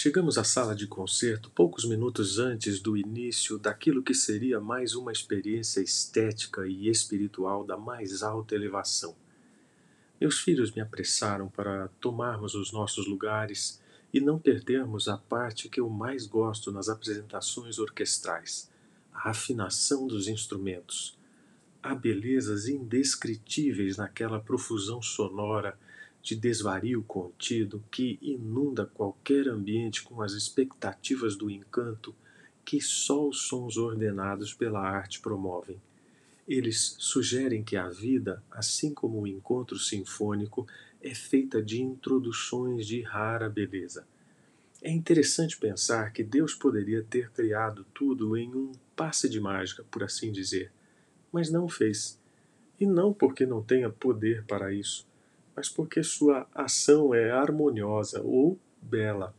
Chegamos à sala de concerto poucos minutos antes do início daquilo que seria mais uma experiência estética e espiritual da mais alta elevação. Meus filhos me apressaram para tomarmos os nossos lugares e não perdermos a parte que eu mais gosto nas apresentações orquestrais, a afinação dos instrumentos. Há belezas indescritíveis naquela profusão sonora de desvario contido que inunda qualquer ambiente com as expectativas do encanto que só os sons ordenados pela arte promovem. Eles sugerem que a vida, assim como o encontro sinfônico, é feita de introduções de rara beleza. É interessante pensar que Deus poderia ter criado tudo em um passe de mágica, por assim dizer, mas não fez. E não porque não tenha poder para isso, mas porque sua ação é harmoniosa ou bela.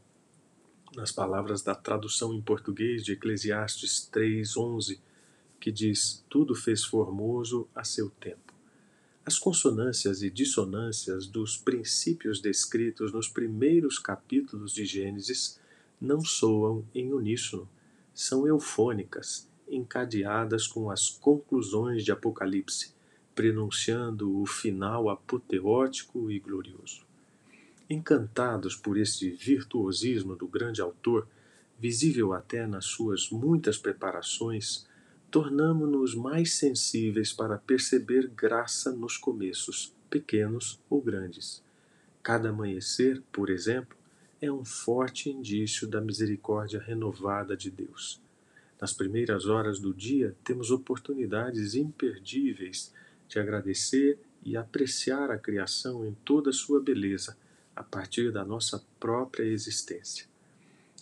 Nas palavras da tradução em português de Eclesiastes 3:11, que diz: Tudo fez formoso a seu tempo. As consonâncias e dissonâncias dos princípios descritos nos primeiros capítulos de Gênesis não soam em uníssono, são eufônicas, encadeadas com as conclusões de Apocalipse, prenunciando o final apoteótico e glorioso. Encantados por esse virtuosismo do grande autor, visível até nas suas muitas preparações, tornamo-nos mais sensíveis para perceber graça nos começos, pequenos ou grandes. Cada amanhecer, por exemplo, é um forte indício da misericórdia renovada de Deus. Nas primeiras horas do dia, temos oportunidades imperdíveis de agradecer e apreciar a criação em toda a sua beleza, a partir da nossa própria existência.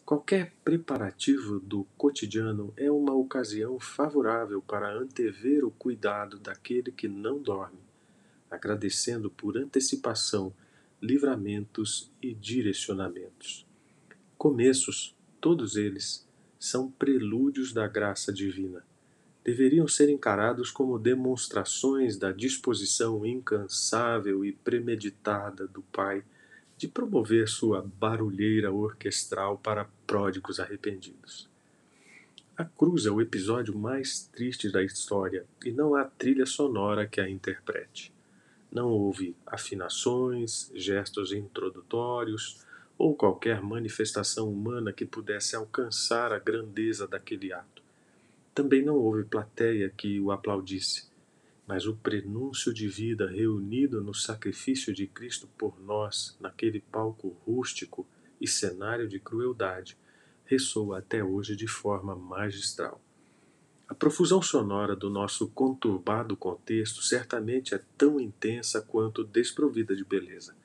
Qualquer preparativo do cotidiano é uma ocasião favorável para antever o cuidado daquele que não dorme, agradecendo por antecipação livramentos e direcionamentos. Começos, todos eles, são prelúdios da graça divina. Deveriam ser encarados como demonstrações da disposição incansável e premeditada do Pai de promover sua barulheira orquestral para pródigos arrependidos. A cruz é o episódio mais triste da história e não há trilha sonora que a interprete. Não houve afinações, gestos introdutórios ou qualquer manifestação humana que pudesse alcançar a grandeza daquele ato. Também não houve plateia que o aplaudisse mas o prenúncio de vida reunido no sacrifício de Cristo por nós, naquele palco rústico e cenário de crueldade, ressoa até hoje de forma magistral. A profusão sonora do nosso conturbado contexto certamente é tão intensa quanto desprovida de beleza.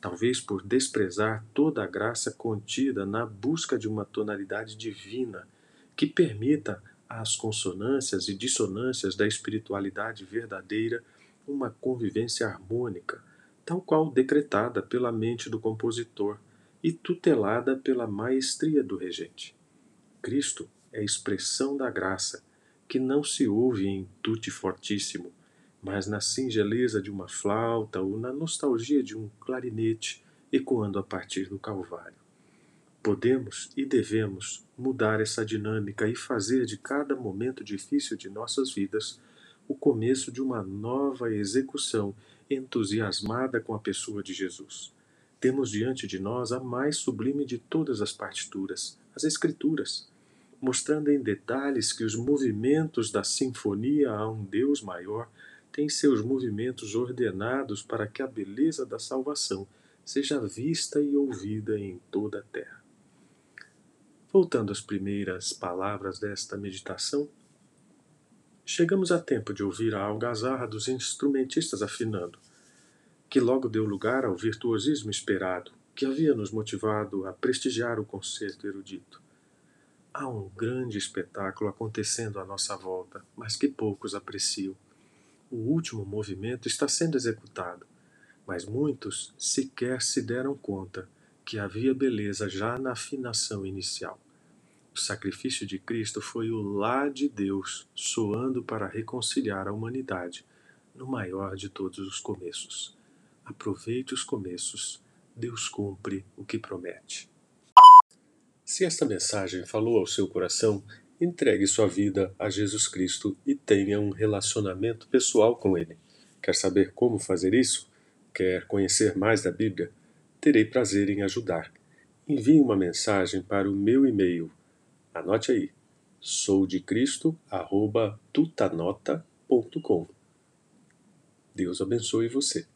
Talvez por desprezar toda a graça contida na busca de uma tonalidade divina que permita às consonâncias e dissonâncias da espiritualidade verdadeira uma convivência harmônica, tal qual decretada pela mente do compositor e tutelada pela maestria do regente. Cristo é expressão da graça, que não se ouve em tutti fortíssimo, mas na singeleza de uma flauta ou na nostalgia de um clarinete ecoando a partir do Calvário. Podemos e devemos mudar essa dinâmica e fazer de cada momento difícil de nossas vidas o começo de uma nova execução entusiasmada com a pessoa de Jesus. Temos diante de nós a mais sublime de todas as partituras, as Escrituras, mostrando em detalhes que os movimentos da sinfonia a um Deus maior têm seus movimentos ordenados para que a beleza da salvação seja vista e ouvida em toda a terra. Voltando às primeiras palavras desta meditação, chegamos a tempo de ouvir a algazarra dos instrumentistas afinando, que logo deu lugar ao virtuosismo esperado, que havia nos motivado a prestigiar o concerto erudito. Há um grande espetáculo acontecendo à nossa volta, mas que poucos apreciam. O último movimento está sendo executado, mas muitos sequer se deram conta que havia beleza já na afinação inicial. O sacrifício de Cristo foi o lá de Deus soando para reconciliar a humanidade no maior de todos os começos. Aproveite os começos, Deus cumpre o que promete. Se esta mensagem falou ao seu coração, entregue sua vida a Jesus Cristo e tenha um relacionamento pessoal com Ele. Quer saber como fazer isso? Quer conhecer mais da Bíblia? Terei prazer em ajudar. Envie uma mensagem para o meu e-mail. Anote aí: soudecristo@tutanota.com. Deus abençoe você.